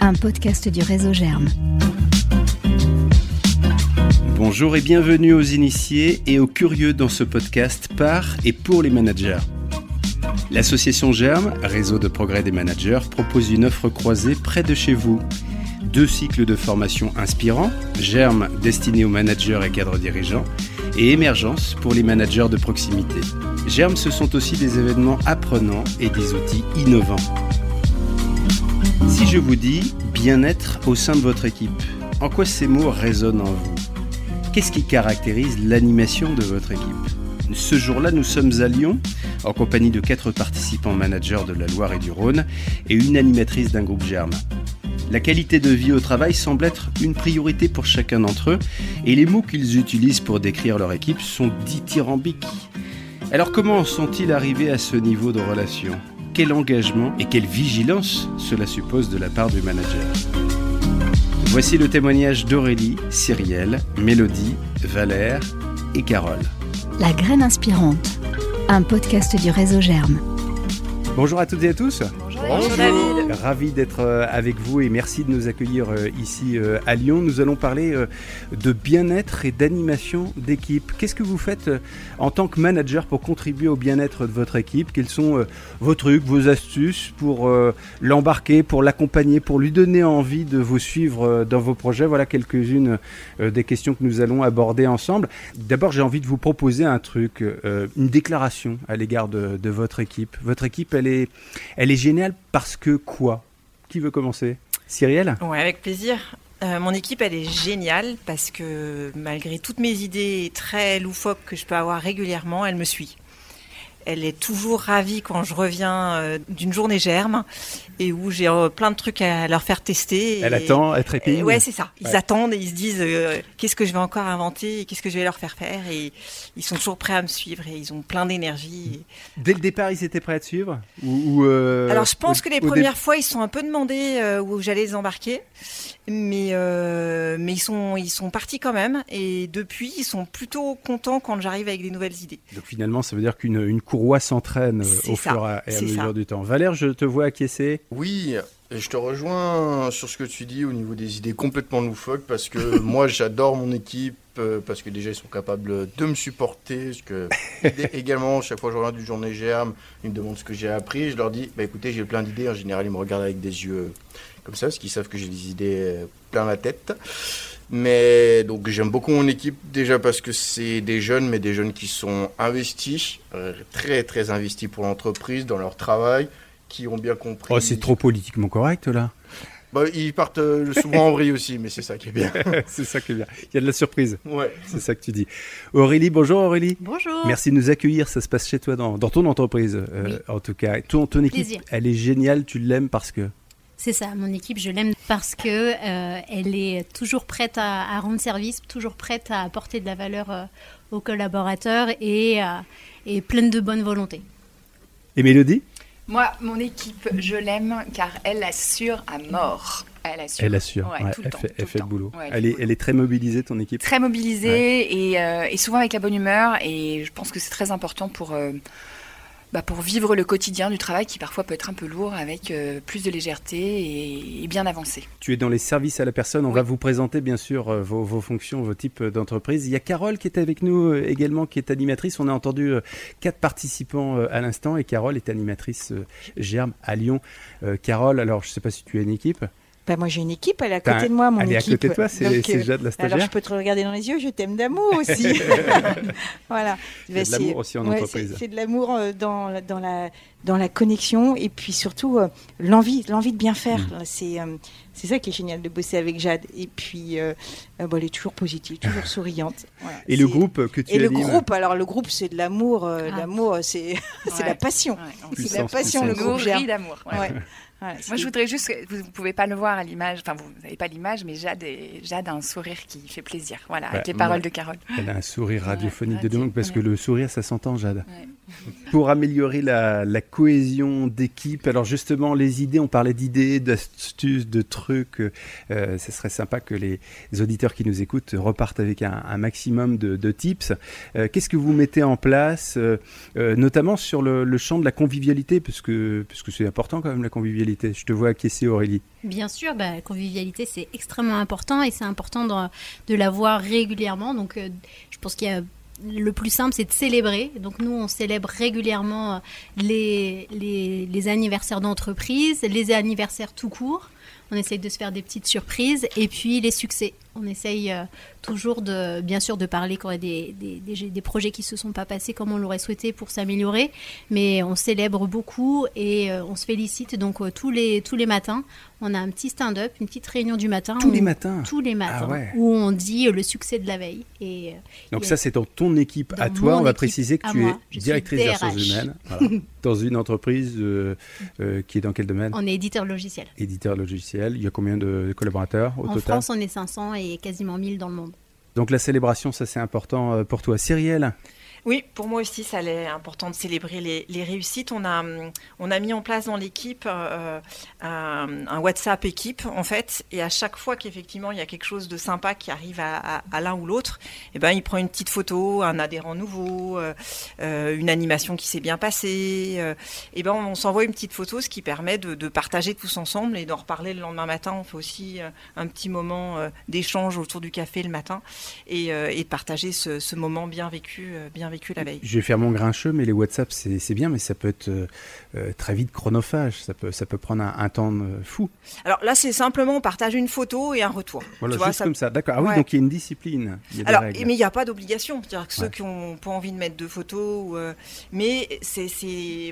un podcast du réseau Germe. Bonjour et bienvenue aux initiés et aux curieux dans ce podcast par et pour les managers. L'association Germe, réseau de progrès des managers, propose une offre croisée près de chez vous. Deux cycles de formation inspirants, Germe destiné aux managers et cadres dirigeants, et Émergence pour les managers de proximité. Germe, ce sont aussi des événements apprenants et des outils innovants. Si je vous dis bien-être au sein de votre équipe, en quoi ces mots résonnent en vous? Qu'est-ce qui caractérise l'animation de votre équipe? Ce jour-là, nous sommes à Lyon, en compagnie de quatre participants managers de la Loire et du Rhône et une animatrice d'un groupe Germe. La qualité de vie au travail semble être une priorité pour chacun d'entre eux, et les mots qu'ils utilisent pour décrire leur équipe sont dithyrambiques. Alors comment sont-ils arrivés à ce niveau de relation? Quel engagement et quelle vigilance cela suppose de la part du manager Voici le témoignage d'Aurélie, Cyrielle, Mélodie, Valère et Carole. La graine inspirante, un podcast du réseau Germe. Bonjour à toutes et à tous. Bonjour David. Ravi d'être euh, avec vous et merci de nous accueillir euh, ici euh, à Lyon. Nous allons parler de bien-être et d'animation d'équipe. Qu'est-ce que vous faites en tant que manager pour contribuer au bien-être de votre équipe? Quels sont vos trucs, vos astuces pour l'embarquer, pour l'accompagner, pour lui donner envie de vous suivre dans vos projets? Voilà quelques-unes des questions que nous allons aborder ensemble. D'abord, j'ai envie de vous proposer un truc, une déclaration à l'égard de, votre équipe. Votre équipe, elle est, elle est géniale parce que quoi? Qui veut commencer? Cyrielle? Ouais, avec plaisir. Euh, mon équipe, elle est géniale parce que malgré toutes mes idées très loufoques que je peux avoir régulièrement, elle me suit. Elle est toujours ravie quand je reviens euh, d'une journée germe et où j'ai euh, plein de trucs à leur faire tester. Elle attend, elle trépigne. Ouais, c'est ça. Ils attendent et ils se disent qu'est-ce que je vais encore inventer, qu'est-ce que je vais leur faire faire et ils sont toujours prêts à me suivre et ils ont plein d'énergie. Dès le départ, ils étaient prêts à te suivre ou, euh, Alors je pense que les premières fois, ils sont un peu demandés euh, où j'allais les embarquer, mais mais ils sont ils sont partis quand même et depuis ils sont plutôt contents quand j'arrive avec des nouvelles idées. Donc finalement, ça veut dire qu'une une courroie s'entraîne au fur et à mesure du temps. Valère, je te vois acquiescer. Oui, je te rejoins sur ce que tu dis au niveau des idées complètement loufoques parce que moi j'adore mon équipe euh, parce que déjà ils sont capables de me supporter. Parce que également, chaque fois que je reviens du journée germe, ils me demandent ce que j'ai appris. Je leur dis bah écoutez, j'ai plein d'idées. En général, ils me regardent avec des yeux comme ça parce qu'ils savent que j'ai des idées euh, plein la tête. Mais donc j'aime beaucoup mon équipe déjà parce que c'est des jeunes, mais des jeunes qui sont investis, euh, très très investis pour l'entreprise, dans leur travail, qui ont bien compris. Oh, c'est trop politiquement correct là. Bah, ils partent euh, souvent en vrille aussi, mais c'est ça qui est bien. c'est ça qui est bien. Il y a de la surprise. Ouais. C'est ça que tu dis. Aurélie, bonjour Aurélie. Bonjour. Merci de nous accueillir. Ça se passe chez toi, dans, ton entreprise, euh, en tout cas. Ton, ton équipe, elle est géniale. Tu l'aimes parce que? C'est ça, mon équipe, je l'aime parce que euh, elle est toujours prête à, rendre service, toujours prête à apporter de la valeur aux collaborateurs et, et pleine de bonne volonté. Et Mélodie? Moi, mon équipe, je l'aime car elle assure à mort. Elle assure. Elle assure. elle, fait, elle fait le boulot. elle, est, elle est très mobilisée, ton équipe Très mobilisée et, euh, et, souvent avec la bonne humeur. Et je pense que c'est très important pour, euh, bah, pour vivre le quotidien du travail qui parfois peut être un peu lourd avec euh, plus de légèreté et, bien avancé. Tu es dans les services à la personne. On va vous présenter bien sûr euh, vos, fonctions, vos types d'entreprise. Il y a Carole qui est avec nous euh, également, qui est animatrice. On a entendu quatre participants à l'instant et Carole est animatrice Germe à Lyon. Carole, alors je ne sais pas si tu as une équipe. Bah, moi j'ai une équipe, elle est à côté de moi, mon elle équipe. Elle est à côté de toi, c'est euh, Jade la stagiaire. Alors je peux te regarder dans les yeux, je t'aime d'amour aussi. voilà. A de l'amour aussi en entreprise. C'est de l'amour euh, dans, dans, la, dans la connexion et puis surtout euh, l'envie, l'envie de bien faire. Mm. C'est c'est ça qui est génial de bosser avec Jade. Et puis, bon, elle est toujours positive, toujours souriante. et le groupe que tu Et le groupe, alors le groupe, c'est de l'amour. Ah. L'amour, c'est c'est la passion. c'est la passion, le groupe. d'amour. Moi, je voudrais juste, vous ne pouvez pas le voir à l'image, enfin, vous n'avez pas l'image, mais Jade, Jade a un sourire qui fait plaisir, voilà, avec les paroles de Carole. Elle a un sourire radiophonique de dingue, parce que le sourire, ça s'entend, Jade. Pour améliorer la, cohésion d'équipe. Alors justement, les idées, on parlait d'idées, d'astuces, de trucs. Euh, ce serait sympa que les auditeurs qui nous écoutent repartent avec un, maximum de, tips. Euh, Qu'est-ce que vous mettez en place, euh, euh, notamment sur le, champ de la convivialité, parce que c'est important quand même la convivialité. Je te vois acquiescer, Aurélie. Bien sûr, bah, la convivialité c'est extrêmement important et c'est important de, de la voir régulièrement. Donc, je pense qu'il y a le plus simple, c'est de célébrer. Donc nous, on célèbre régulièrement euh, les, les, les anniversaires d'entreprise, les anniversaires tout court. On essaye de se faire des petites surprises et puis les succès. On essaye euh, toujours de, bien sûr, de parler quand il y a des, des, des, des projets qui se sont pas passés comme on l'aurait souhaité pour s'améliorer, mais on célèbre beaucoup et euh, on se félicite. Donc euh, tous les tous les matins, on a un petit stand-up, une petite réunion du matin. Tous où- les matins. Tous les matins, Ah ouais. où on dit euh, le succès de la veille. Et euh, Donc ça, c'est dans ton équipe Dans à toi. On va préciser que tu moi. es Je directrice des ressources humaines voilà. dans une entreprise euh, euh, qui est dans quel domaine? On est éditeur logiciel. Éditeur logiciel. Il y a combien de collaborateurs au en total France, on est 500 et quasiment 1000 dans le monde. Donc la célébration, ça c'est important euh, pour toi. Cyrielle Oui, pour moi aussi, ça l'est important de célébrer les, réussites. On a, hum, on a mis en place dans l'équipe euh, un, un WhatsApp équipe, en fait, et à chaque fois qu'effectivement il y a quelque chose de sympa qui arrive à, l'un ou l'autre, eh ben, il prend une petite photo, un adhérent nouveau, euh, euh, une animation qui s'est bien passée. euh, et ben, on s'envoie une petite photo, ce qui permet de, partager tous ensemble et d'en reparler le lendemain matin. On fait aussi euh, un petit moment euh, d'échange autour du café le matin et, euh, partager ce, ce moment bien vécu, euh, bien vécu la veille. Je vais faire mon grincheux, mais les WhatsApp, c'est bien, mais ça peut être euh, euh, très vite chronophage. Ça peut, ça peut prendre un, un temps euh, fou. Alors là, c'est simplement on partage une photo et un retour. Voilà, Tu vois, juste ça- comme ça. D'accord. Ah oui, Ouais. donc il y a une discipline. Y a Alors, mais il n'y a pas d'obligation. C'est-à-dire que ceux qui n'ont pas envie de mettre de photos, ou, euh, mais c'est,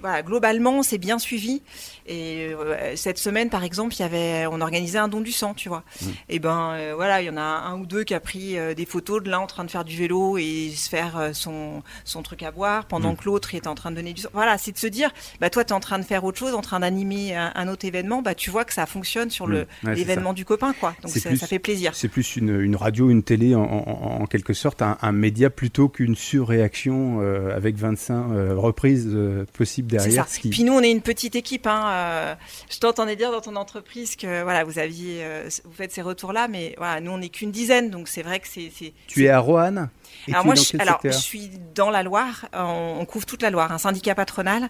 voilà, globalement, c'est bien suivi. Et cette semaine, par exemple, il y avait, on organisait un don du sang, tu vois. Mm. Et ben, voilà, il y en a un ou deux qui a pris des photos de l'un en train de faire du vélo et se faire son son truc à boire, pendant Mm. que l'autre était en train de donner du. Voilà, c'est de se dire, bah toi, tu es en train de faire autre chose, en train d'animer un, un autre événement, bah tu vois que ça fonctionne sur Mm. le Ouais, l'événement du copain, quoi. Donc ça, plus- ça fait plaisir. C'est plus une, une radio, une télé, en, en- en quelque sorte, un, un média plutôt qu'une surréaction euh, avec 25 euh, reprises euh, possibles derrière. ça. ce qui- Puis nous, on est une petite équipe. Hein, euh, je t'entendais dire dans ton entreprise que voilà, vous aviez, vous faites ces retours-là, mais voilà, nous, on n'est qu'une dizaine, donc c'est vrai que c'est. c'est- Tu es à Roanne? Et alors moi, je, alors, je suis dans la Loire. On, on couvre toute la Loire, un syndicat patronal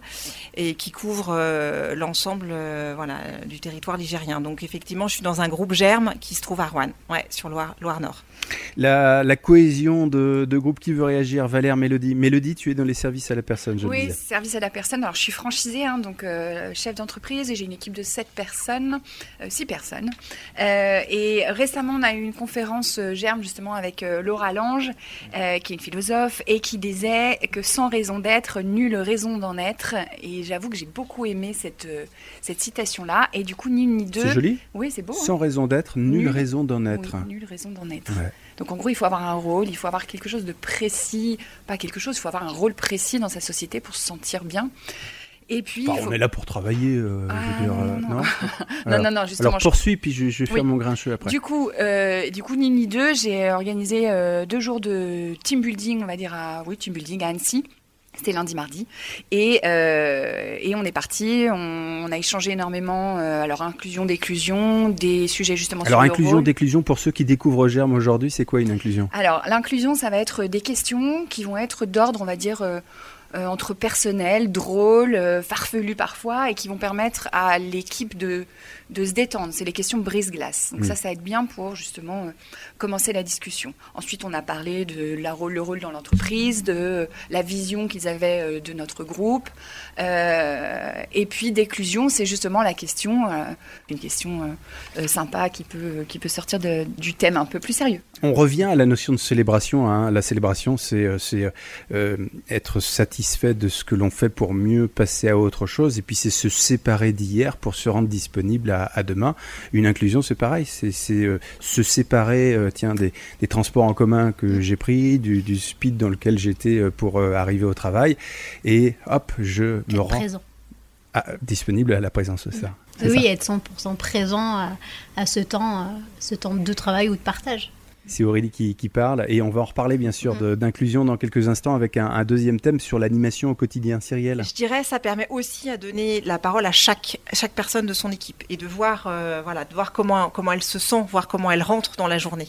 et qui couvre euh, l'ensemble, euh, voilà, du territoire ligérien. Donc effectivement, je suis dans un groupe Germe qui se trouve à Rouen, ouais, sur Loire, Loire Nord. la, la cohésion de, de groupe qui veut réagir, Valère, Mélodie. Mélodie, tu es dans les services à la personne, je le Oui, disais. service à la personne. Alors, je suis franchisée, hein, donc euh, chef d'entreprise, et j'ai une équipe de 7 personnes, 6 personnes. Euh, et récemment, on a eu une conférence Germe, justement, avec euh, Laura Lange, euh, qui est une philosophe, et qui disait que sans raison d'être, nulle raison d'en être. Et j'avoue que j'ai beaucoup aimé cette, euh, cette citation-là. Et du coup, ni une ni deux. C'est joli Oui, c'est beau. hein. Sans raison d'être, nulle Nul. raison d'en Oui, être. nulle raison d'en être. Ouais. Donc en gros, il faut avoir un rôle, il faut avoir quelque chose de précis, pas quelque chose, il faut avoir un rôle précis dans sa société pour se sentir bien. Et puis, Enfin, faut- on est là pour travailler, euh, je Ah, veux dire, non, euh, non, non non, Alors- non, non, justement. Alors je- poursuis, puis je, je vais faire Oui. mon grincheux après. Du coup, euh, du coup, ni ni deux, j'ai organisé euh, deux jours de team building, on va dire à oui, team building à Annecy. C'était lundi, mardi. Et, euh, et on est parti. On, on a échangé énormément. euh, alors, inclusion, déclusion, des sujets justement Alors sur le inclusion, déclusion, pour ceux qui découvrent Germe aujourd'hui, c'est quoi une inclusion? Alors, l'inclusion, ça va être des questions qui vont être d'ordre, on va dire, euh, entre personnel, drôles, euh, farfelues parfois, et qui vont permettre à l'équipe de, de se détendre. C'est les questions brise-glace. Donc ça, ça être bien pour justement euh, commencer la discussion. Ensuite, on a parlé de la rôle, le rôle dans l'entreprise, de la vision qu'ils avaient euh, de notre groupe. Euh, et puis, d'éclusion, c'est justement la question, euh, une question euh, euh, sympa qui peut, qui peut sortir de- du thème un peu plus sérieux. On revient à la notion de célébration. hein. La célébration, c'est euh, c'est, euh, être satisfait de ce que l'on fait pour mieux passer à autre chose. Et puis c'est se séparer d'hier pour se rendre disponible à, à demain. Une inclusion, c'est pareil. C'est euh, se séparer euh, tiens, des, des transports en commun que j'ai pris, du, du speed dans lequel j'étais euh, pour arriver au travail. Et hop, je me rends présent. à- disponible à la présence. C'est ça. Oui, ça. être 100% présent à, à ce temps, à ce temps de travail ou de partage. C'est Aurélie qui, qui, parle et on va en reparler bien sûr mm. d'inclusion dans quelques instants avec un, un deuxième thème sur l'animation au quotidien. Cyrielle Je dirais ça permet aussi à donner la parole à chaque, chaque personne de son équipe et de voir, euh, voilà, de voir comment, comment elle se sent, voir comment elle rentre dans la journée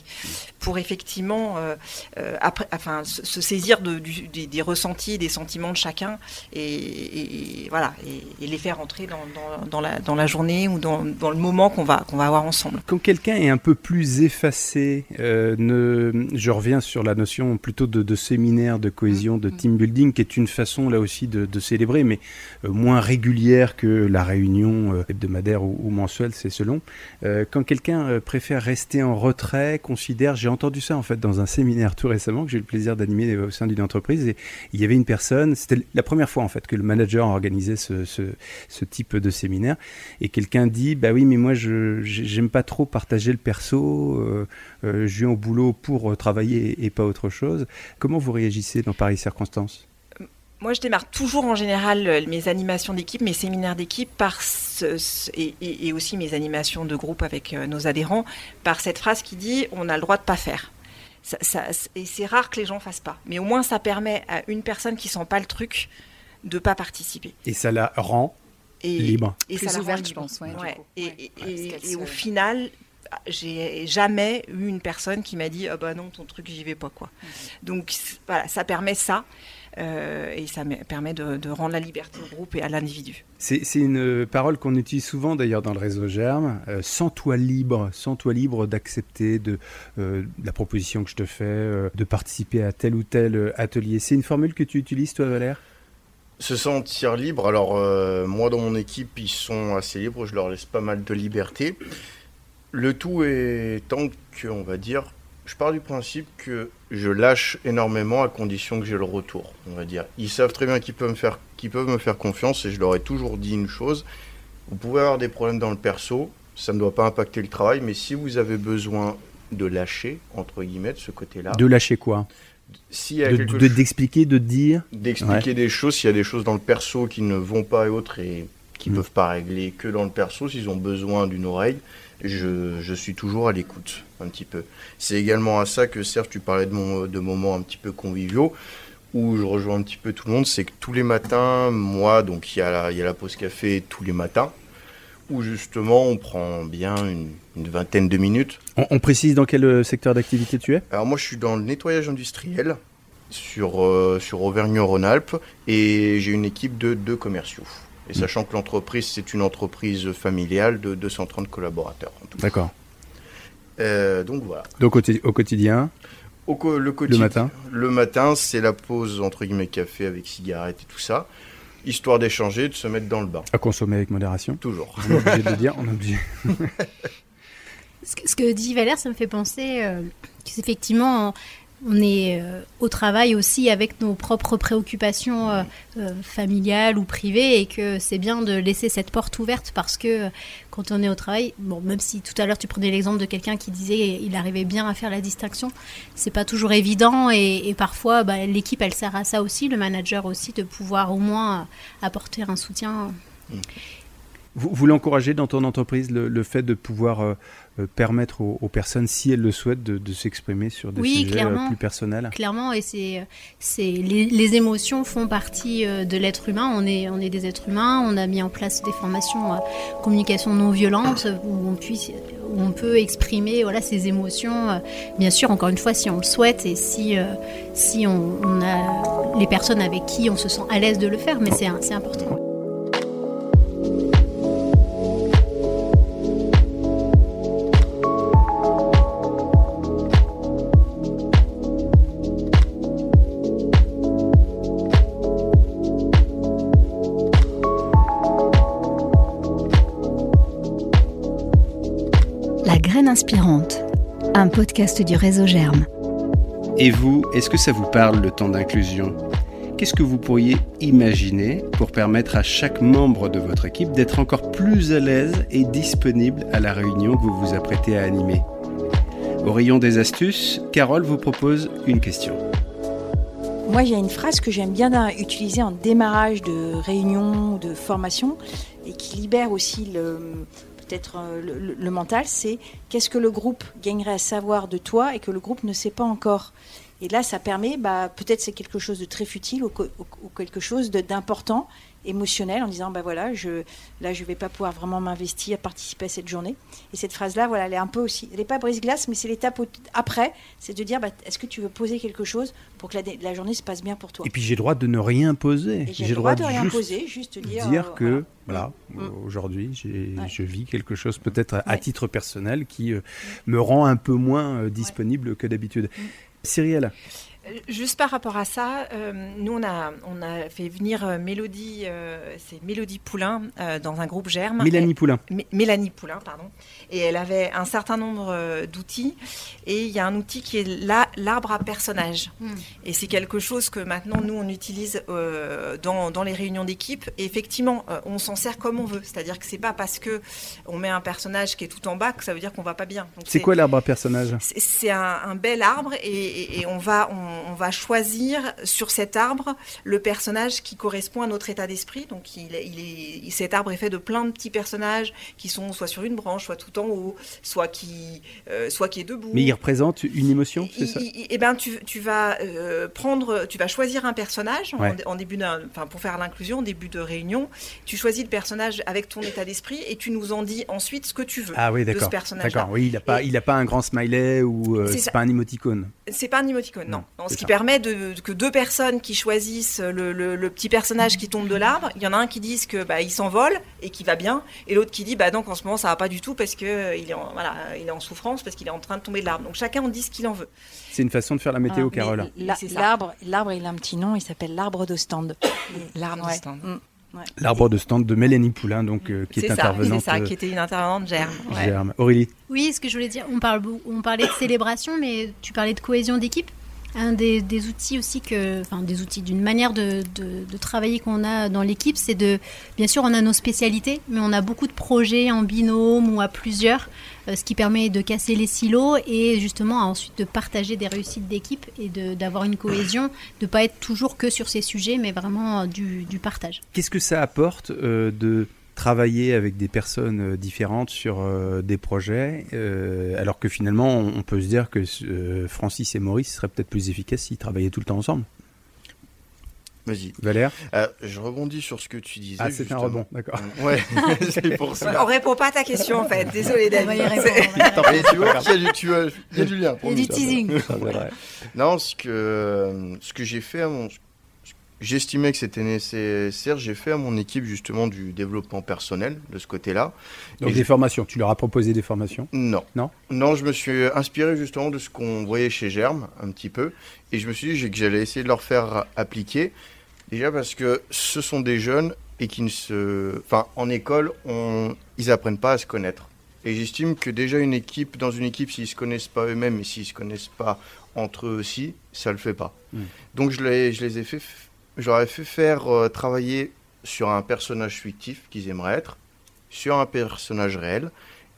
pour effectivement euh, euh, après, enfin, se, saisir de, du, des, des, ressentis, des sentiments de chacun et, et voilà, et, et, les faire entrer dans, dans, dans, la, dans la journée ou dans, dans le moment qu'on va, qu'on va avoir ensemble. Quand quelqu'un est un peu plus effacé, euh, ne, je reviens sur la notion plutôt de, de séminaire, de cohésion, de mm-hmm. team building, qui est une façon là aussi de, de célébrer, mais euh, moins régulière que la réunion euh, hebdomadaire ou, ou mensuelle, c'est selon. Euh, quand quelqu'un préfère rester en retrait, considère, j'ai entendu ça en fait dans un séminaire tout récemment que j'ai eu le plaisir d'animer au sein d'une entreprise, et il y avait une personne, c'était la première fois en fait que le manager organisait ce, ce, ce type de séminaire, et quelqu'un dit, bah oui, mais moi je j'aime pas trop partager le perso, je viens au boulot pour travailler et, pas autre chose. Comment vous réagissez dans pareilles circonstances? Moi, je démarre toujours en général euh, mes animations d'équipe, mes séminaires d'équipe, par ce, ce, et, et, aussi mes animations de groupe avec euh, nos adhérents, par cette phrase qui dit on a le droit de pas faire. Ça, ça, et c'est rare que les gens fassent pas, mais au moins ça permet à une personne qui sent pas le truc de pas participer. Et ça la rend et, libre. Et Plus ça la ouverte, rend je pense. Ouais, Ouais. du coup. Et, Ouais. et- Ouais, et- parce qu'elle et au final, j'ai jamais eu une personne qui m'a dit ah bah non ton truc j'y vais pas quoi. Donc c- voilà, ça permet ça. euh, et ça me- permet de, de rendre la liberté au groupe et à l'individu. C'est une parole qu'on utilise souvent d'ailleurs dans le réseau Germe. Euh, Sens-toi libre, sens-toi libre d'accepter de euh, la proposition que je te fais, euh, de participer à tel ou tel atelier. C'est une formule que tu utilises toi, Valère? Se sentir libre. Alors, euh, moi, dans mon équipe, ils sont assez libres. Je leur laisse pas mal de liberté. Le tout étant que, on va dire, je pars du principe que je lâche énormément à condition que j'ai le retour. On va dire. Ils savent très bien qu'ils peuvent me faire, qu'ils peuvent me faire confiance et je leur ai toujours dit une chose. Vous pouvez avoir des problèmes dans le perso. Ça ne doit pas impacter le travail. Mais si vous avez besoin de lâcher, entre guillemets, de ce côté-là. De lâcher quoi? Y a De- D'expliquer, de dire? D'expliquer des choses s'il y a des choses dans le perso qui ne vont pas et autres et qui ne Mm. peuvent pas régler que dans le perso s'ils ont besoin d'une oreille je, je suis toujours à l'écoute un petit peu. C'est également à ça que Serge tu parlais de, mon, de moments un petit peu conviviaux où je rejoins un petit peu tout le monde c'est que tous les matins moi donc il y, a la- il y a la pause café tous les matins où justement on prend bien une, une vingtaine de minutes. On, on précise dans quel euh, secteur d'activité tu es? Alors moi, je suis dans le nettoyage industriel sur, euh, sur Auvergne-Rhône-Alpes et j'ai une équipe de deux commerciaux. Et sachant que l'entreprise, c'est une entreprise familiale de 230 collaborateurs. en tout. D'accord. Euh, donc voilà. Donc au, au quotidien, Au co- le, quotidien- matin Le matin, c'est la pause entre guillemets café avec cigarette et tout ça, histoire d'échanger, de se mettre dans le bain. à consommer avec modération. Toujours. On est obligé de le dire, on est obligé. Ce que, ce que dit Valère, ça me fait penser euh, qu'effectivement, on est euh, au travail aussi avec nos propres préoccupations euh, euh, familiales ou privées et que c'est bien de laisser cette porte ouverte parce que quand on est au travail, bon, même si tout à l'heure tu prenais l'exemple de quelqu'un qui disait il arrivait bien à faire la distinction, c'est pas toujours évident et, parfois bah, l'équipe elle sert à ça aussi, le manager aussi, de pouvoir au moins apporter un soutien. Vous, vous l'encouragez dans ton entreprise, le, le fait de pouvoir euh, euh, permettre aux, aux personnes, si elles le souhaitent, de, de s'exprimer sur des Oui, sujets euh, plus personnels? Clairement, et c'est, c'est les, les émotions font partie de l'être humain. On est, on est des êtres humains. On a mis en place des formations communication non violente où on puisse, où on peut exprimer voilà ses émotions. Bien sûr, encore une fois, si on le souhaite et si, si on, on a les personnes avec qui on se sent à l'aise de le faire, mais c'est, un- c'est important. Inspirante, un podcast du réseau Germe. Et vous, est-ce que ça vous parle le temps d'inclusion? Qu'est-ce que vous pourriez imaginer pour permettre à chaque membre de votre équipe d'être encore plus à l'aise et disponible à la réunion que vous vous apprêtez à animer? Au rayon des astuces, Carole vous propose une question. Moi, il y a une phrase que j'aime bien utiliser en démarrage de réunion, de formation, et qui libère aussi le- peut-être euh, le, mental, c'est qu'est-ce que le groupe gagnerait à savoir de toi et que le groupe ne sait pas encore. Et là, ça permet, bah, peut-être c'est quelque chose de très futile ou, ou- quelque chose d'important, émotionnel, en disant, bah voilà, je, là, je vais pas pouvoir vraiment m'investir, participer à cette journée. Et cette phrase-là, voilà, elle est un peu aussi, elle n'est pas brise-glace, mais c'est l'étape après, c'est de dire, bah, est-ce que tu veux poser quelque chose pour que la, la journée se passe bien pour toi? Et puis j'ai le droit de ne rien poser. J'ai le droit de rien poser, juste dire, dire euh, que voilà. voilà, Mm. aujourd'hui Ouais. je vis quelque chose peut-être à, à titre personnel qui euh, me rend un peu moins euh, disponible que d'habitude. Mm. Cyrielle, Juste par rapport à ça, euh, nous on a, on a fait venir euh, Mélodie, euh, c'est Mélodie Poulain euh, dans un groupe Germe. Mélanie Poulain. Mé- Mélanie Poulain, pardon. Et elle avait un certain nombre euh, d'outils. Et il y a un outil qui est la- l'arbre à personnage. Hmm. Et c'est quelque chose que maintenant, nous, on utilise euh, dans, dans les réunions d'équipe. Et effectivement, euh, on s'en sert comme on veut. C'est-à-dire que c'est pas parce que on met un personnage qui est tout en bas que ça veut dire qu'on va pas bien. C'est quoi l'arbre à personnage? c'est- c'est un, un bel arbre et, et- et on, va, on, on va choisir sur cet arbre le personnage qui correspond à notre état d'esprit. Donc il, est- il est, cet arbre est fait de plein de petits personnages qui sont soit sur une branche, soit tout en haut, soit qui, euh, soit qui est debout. Mais il représente une émotion, c'est ça Et ben tu, tu vas euh, prendre, tu vas choisir un personnage en- Ouais. en, début d'un, enfin pour faire l'inclusion, en début de réunion. Tu choisis le personnage avec ton état d'esprit et tu nous en dis ensuite ce que tu veux Ah oui, de ce d'accord. personnage-là. D'accord, oui, il n'a pas, Et- il a pas un grand smiley ou euh, C'est pas un émoticône. C'est pas un émoticône, non. Ce qui ça. permet de, que deux personnes qui choisissent le, le- le petit personnage qui tombe de l'arbre, il y en a un qui dit que bah, il s'envole et qui va bien, et l'autre qui dit bah donc en ce moment ça va pas du tout parce que euh, il est en, voilà, il est en souffrance parce qu'il est en train de tomber de l'arbre. Donc chacun en dit ce qu'il en veut. C'est une façon de faire la météo, Ah, Carole. L'arbre, l'arbre, il a un petit nom, il s'appelle l'arbre d'Ostende. L'arbre Ouais. de stand. Mm. L'arbre de stand de Mélanie Poulain, donc, euh, qui est, C'est ça, c'est intervenante. ça, euh, qui était une intervenante germe. ouais. Germe. Aurélie Oui, ce que je voulais dire, on, parle, beau- on parlait de célébration, mais tu parlais de cohésion d'équipe. Un des, des outils aussi que, enfin des outils d'une manière de, de- travailler qu'on a dans l'équipe, c'est de, bien sûr, on a nos spécialités, mais on a beaucoup de projets en binôme ou à plusieurs, euh, ce qui permet de casser les silos et justement ensuite de partager des réussites d'équipe et d'avoir une cohésion, de pas être toujours que sur ces sujets, mais vraiment euh, du, du partage. Qu'est-ce que ça apporte euh, de travailler avec des personnes euh, différentes sur euh, des projets, euh, alors que finalement on peut se dire que euh, Francis et Maurice seraient peut-être plus efficaces s'ils travaillaient tout le temps ensemble. Vas-y. Valère Euh, je rebondis sur ce que tu disais. Ah, c'est un rebond, d'accord. Ouais, c'est pour ça. On répond pas à ta question en fait. Désolé David. tu vois il y a du lien. Il y a du teasing. Non, ce que, ce que j'ai fait à mon. J'estimais que c'était nécessaire. J'ai fait à mon équipe justement du développement personnel de ce côté-là. Donc Et des formations, tu leur as proposé des formations? Non. Non? Non, je me suis inspiré justement de ce qu'on voyait chez Germe, un petit peu. Et je me suis dit que j'allais essayer de leur faire appliquer. Déjà parce que ce sont des jeunes et qui ne se. Enfin, en école, on... ils apprennent pas à se connaître. Et j'estime que déjà une équipe, dans une équipe, s'ils se connaissent pas eux-mêmes et s'ils se connaissent pas entre eux aussi, ça le fait pas. Mm. Donc je, les, je les ai fait. J'aurais fait faire euh, travailler sur un personnage fictif qu'ils aimeraient être, sur un personnage réel.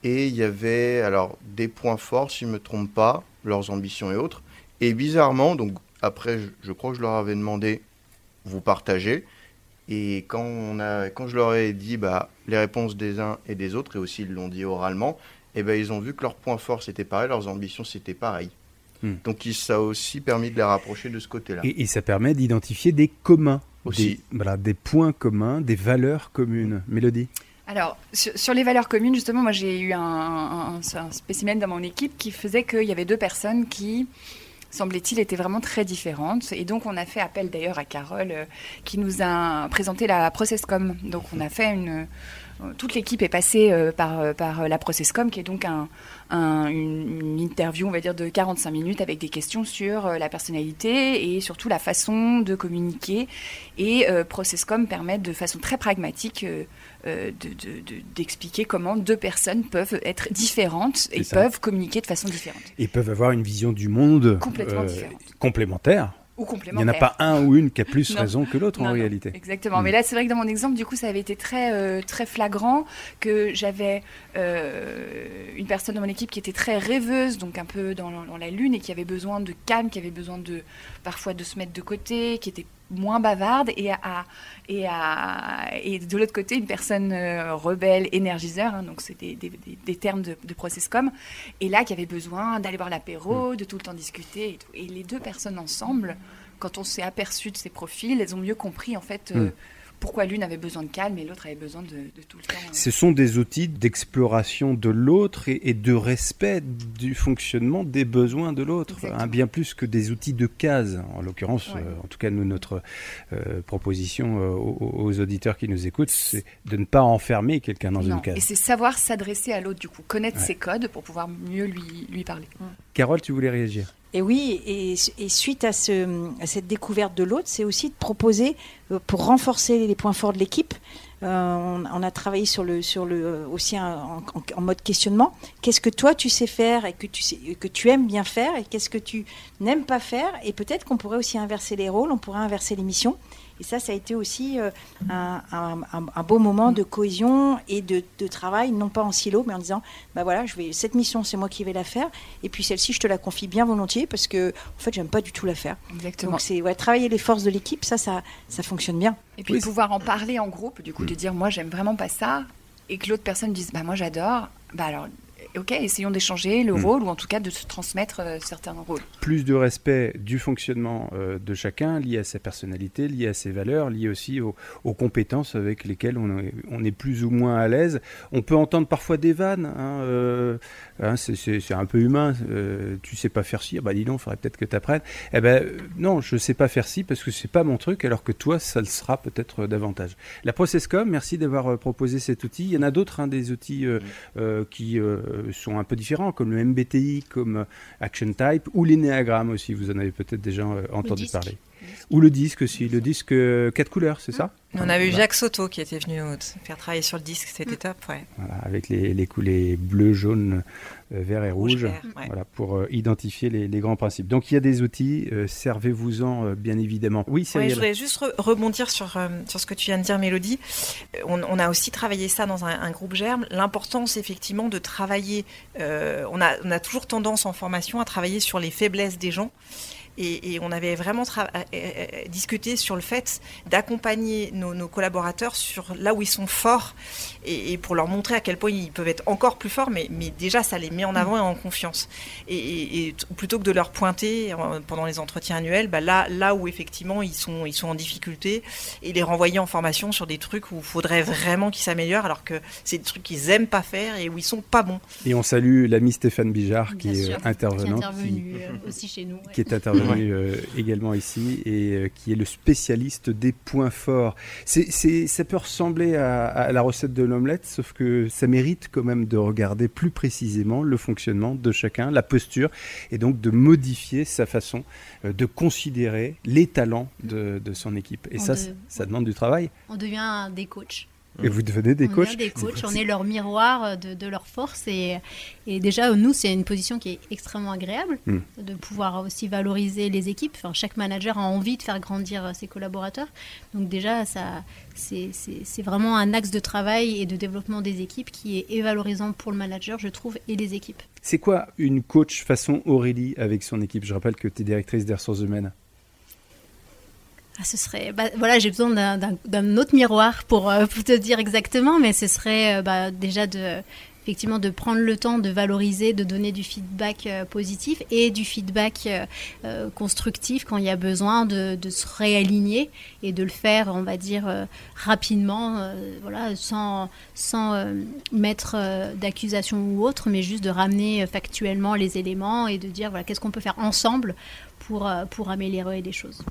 Et il y avait alors des points forts, si ne me trompe pas, leurs ambitions et autres. Et bizarrement, donc après, je, crois que je leur avais demandé, vous partagez. Et quand, on a, quand je leur ai dit bah, les réponses des uns et des autres, et aussi ils l'ont dit oralement, et ben ils ont vu que leurs points forts c'était pareil, leurs ambitions c'était pareil. Hmm. Donc ça a aussi permis de les rapprocher de ce côté-là. et, et ça permet d'identifier des communs, Aussi. Des, voilà, des points communs, des valeurs communes. Mélodie Alors, sur, sur les valeurs communes, justement, moi j'ai eu un, un- un spécimen dans mon équipe qui faisait qu'il y avait deux personnes qui, semblait-il, étaient vraiment très différentes. Et donc, on a fait appel d'ailleurs à Carole, euh, qui nous a présenté la Processcom. Donc, on a fait une. Euh, Toute l'équipe est passée euh, par, euh, par la Processcom, qui est donc un, un- une, interview, on va dire, de 45 minutes avec des questions sur euh, la personnalité et surtout la façon de communiquer. Et euh, Processcom permet de façon très pragmatique euh, euh, de- de- de- d'expliquer comment deux personnes peuvent être différentes et ça. peuvent communiquer de façon différente Et peuvent avoir une vision du monde Complètement euh, complémentaire. Il n'y en a pas un ou une qui a plus raison que l'autre en non, réalité. Exactement. Mm. Mais là, c'est vrai que dans mon exemple, du coup, ça avait été très, euh, très flagrant que j'avais euh, une personne dans mon équipe qui était très rêveuse, donc un peu dans, dans la lune, et qui avait besoin de calme, qui avait besoin de parfois de se mettre de côté, qui était moins bavarde et à, et, à, et de l'autre côté une personne euh, rebelle, énergiseur, hein, donc c'est des, des, des, termes de, de processcom, et là qui avait besoin d'aller boire l'apéro, de tout le temps discuter et, tout. et les deux personnes ensemble, quand on s'est aperçu de ces profils, elles ont mieux compris en fait. Euh, pourquoi l'une avait besoin de calme et l'autre avait besoin de, de, tout le temps. Ce sont des outils d'exploration de l'autre et, et, de respect du fonctionnement des besoins de l'autre, hein, bien plus que des outils de case. En l'occurrence, ouais. euh, en tout cas, nous, notre euh, proposition euh, aux, aux, auditeurs qui nous écoutent, c'est de ne pas enfermer quelqu'un dans non. une case. Et c'est savoir s'adresser à l'autre, du coup, connaître ouais. ses codes pour pouvoir mieux lui, lui parler. Carole, tu voulais réagir? Et oui, et, suite à, ce, à, cette découverte de l'autre, c'est aussi de proposer, euh, pour renforcer les points forts de l'équipe, euh, on, a travaillé sur le, sur le, euh, aussi en, en mode questionnement. Qu'est-ce que toi tu sais faire et que tu, sais, que tu aimes bien faire et qu'est-ce que tu n'aimes pas faire? Et peut-être qu'on pourrait aussi inverser les rôles, on pourrait inverser les missions. Et ça, ça a été aussi euh, un, un, un, beau moment de cohésion et de, de, travail, non pas en silo, mais en disant, bah voilà, je vais, cette mission, c'est moi qui vais la faire, et puis celle-ci, je te la confie bien volontiers parce que, en fait, j'aime pas du tout la faire. Exactement. Donc c'est ouais, travailler les forces de l'équipe, ça, ça, ça fonctionne bien. Et puis oui. pouvoir en parler en groupe, du coup, de dire, moi, j'aime vraiment pas ça, et que l'autre personne dise, bah moi, j'adore. Bah alors, ok, essayons d'échanger le mmh. rôle ou en tout cas de se transmettre euh, certains rôles. Plus de respect du fonctionnement euh, de chacun, lié à sa personnalité, lié à ses valeurs, lié aussi aux, aux compétences avec lesquelles on est, on est, plus ou moins à l'aise. On peut entendre parfois des vannes, hein, euh, hein, c'est un peu humain. Euh, tu sais pas faire ci, bah dis donc, il faudrait peut-être que tu apprennes. Eh ben non, je sais pas faire ci parce que c'est pas mon truc, alors que toi, ça le sera peut-être davantage. La ProcessCom, merci d'avoir proposé cet outil. Il y en a d'autres, hein, des outils mmh. qui sont un peu différents, comme le MBTI, comme Action Type, ou l'énéagramme aussi, vous en avez peut-être déjà entendu parler. Ou le disque aussi, le disque 4 couleurs, c'est ça On a eu Jacques Soto qui était venu faire travailler sur le disque, c'était top, ouais. Voilà, avec les, les coulées bleu, jaune, euh, vert et rouge, rouge vert, ouais. voilà, pour euh, identifier les, les, grands principes. Donc il y a des outils, euh, servez-vous-en euh, bien évidemment. Oui, ouais, Je voulais juste re rebondir sur, euh, sur ce que tu viens de dire, Mélodie. On, on, a aussi travaillé ça dans un, un groupe Germe. L'importance effectivement de travailler, euh, on, a, on a toujours tendance en formation à travailler sur les faiblesses des gens. Et, et, on avait vraiment discuté sur le fait d'accompagner nos, nos, collaborateurs sur là où ils sont forts et, et, pour leur montrer à quel point ils peuvent être encore plus forts, mais, mais déjà ça les met en avant et en confiance. Et, et plutôt que de leur pointer pendant les entretiens annuels, bah là, là où effectivement ils sont, ils sont en difficulté et les renvoyer en formation sur des trucs où il faudrait vraiment qu'ils s'améliorent alors que c'est des trucs qu'ils aiment pas faire et où ils sont pas bons. Et on salue l'ami Stéphane Bijard qui Bien est sûr, intervenant. Qui est intervenu qui, aussi chez nous. Qui est intervenu venu euh, également ici et euh, qui est le spécialiste des points forts. C'est, ça peut ressembler à, à la recette de l'omelette, sauf que ça mérite quand même de regarder plus précisément le fonctionnement de chacun, la posture, et donc de modifier sa façon euh, de considérer les talents de, de son équipe. Et on ça, de... ça demande du travail. On devient des coachs. Et vous devenez des on coachs. des coachs, on est leur miroir de, de leur force et, et, déjà nous c'est une position qui est extrêmement agréable mm. de pouvoir aussi valoriser les équipes. Enfin, chaque manager a envie de faire grandir ses collaborateurs, donc déjà ça c'est vraiment un axe de travail et de développement des équipes qui est valorisant pour le manager, je trouve, et les équipes. C'est quoi une coach façon Aurélie avec son équipe? Je rappelle que tu es directrice des ressources humaines. Ah, ce serait, bah, voilà, j'ai besoin d'un autre miroir pour, euh, pour, te dire exactement, mais ce serait euh, bah, déjà de, effectivement, de prendre le temps de valoriser, de donner du feedback euh, positif et du feedback constructif quand il y a besoin de, se réaligner et de le faire, on va dire, rapidement, voilà, sans, sans mettre d'accusation ou autre, mais juste de ramener factuellement les éléments et de dire, voilà, qu'est-ce qu'on peut faire ensemble pour, pour améliorer les choses.